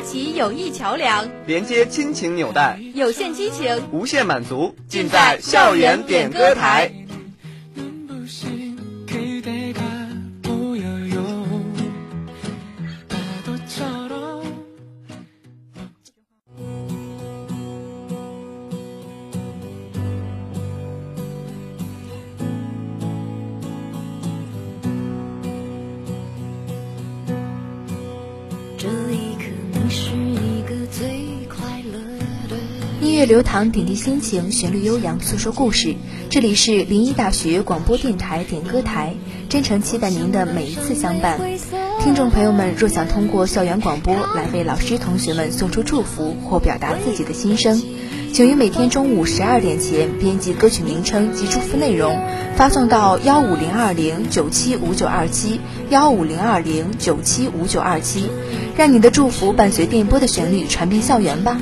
架起友谊桥梁，连接亲情纽带，有限激情，无限满足，尽在校园点歌台。音乐流淌，点滴心情；旋律悠扬，诉说故事。这里是临沂大学广播电台点歌台，真诚期待您的每一次相伴。听众朋友们，若想通过校园广播来为老师同学们送出祝福或表达自己的心声，请于每天中午十二点前编辑歌曲名称及祝福内容，发送到幺五零二零九七五九二七幺五零二零九七五九二七，让你的祝福伴随电波的旋律传遍校园吧。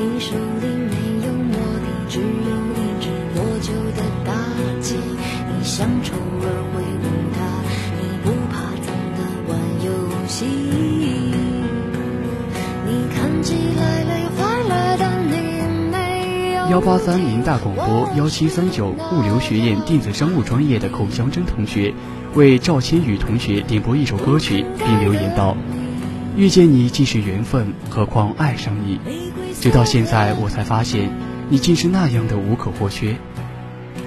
你手里没有魔笛，只有一只破旧的大鸡。你乡愁而会舞它，你不怕脏的玩游戏。你看起来累坏了，但你没有。幺八三零大广播幺七三九物流学院电子商务专业的孔祥珍同学，为赵千宇同学点播一首歌曲，并留言道。遇见你既是缘分，何况爱上你？直到现在我才发现，你竟是那样的无可或缺。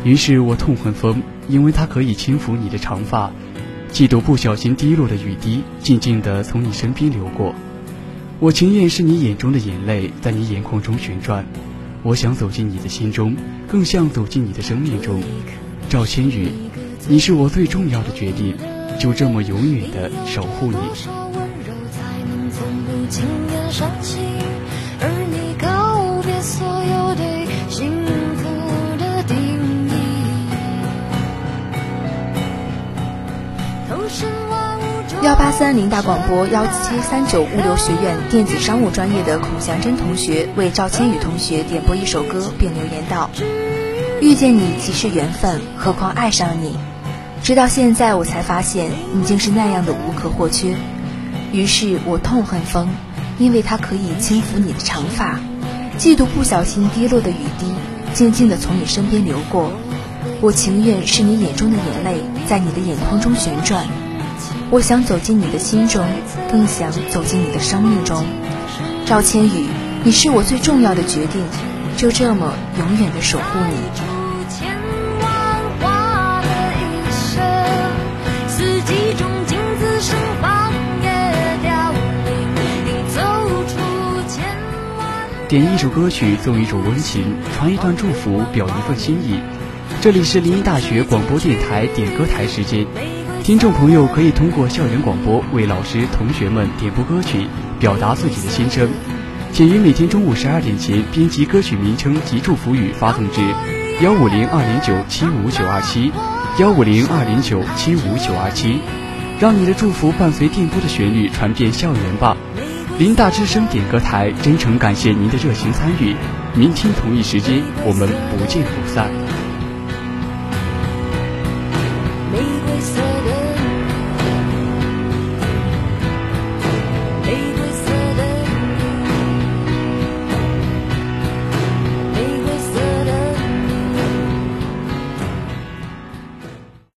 于是我痛恨风，因为它可以轻抚你的长发；嫉妒不小心滴落的雨滴，静静地从你身边流过。我情愿是你眼中的眼泪，在你眼眶中旋转。”我想走进你的心中，更像走进你的生命中。赵千羽，你是我最重要的决定，就这么永远的守护你。今天伤心，而你告别所有对幸福的定义幺八三零大广播幺七三九物流学院电子商务专业的孔祥珍同学为赵千羽同学点播一首歌，并留言道：“遇见你即是缘分，何况爱上你？直到现在我才发现，你竟是那样的无可或缺。于是我痛恨风，因为它可以轻抚你的长发；嫉妒不小心滴落的雨滴，静静地从你身边流过。我情愿是你眼中的眼泪，在你的眼眶中旋转。”我想走进你的心中，更想走进你的生命中。赵千羽，你是我最重要的决定，就这么永远的守护你。点一首歌曲，送一种温情，传一段祝福，表一份心意。这里是临沂大学广播电台点歌台时间。听众朋友可以通过校园广播为老师、同学们点播歌曲，表达自己的心声。请于每天中午十二点前编辑歌曲名称及祝福语发送至幺五零二零九七五九二七幺五零二零九七五九二七，让你的祝福伴随电波的旋律传遍校园吧。林大之声点歌台真诚感谢您的热情参与。明天同一时间，我们不见不散。